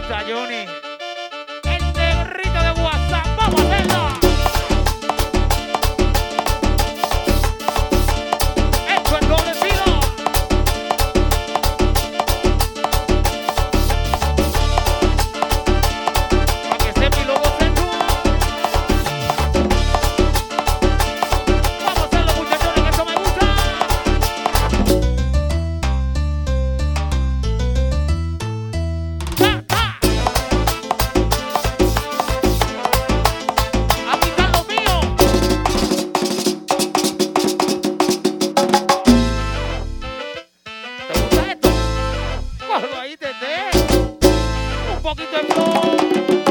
gusta, Déjalo ahí, Tete. Un poquito de flow.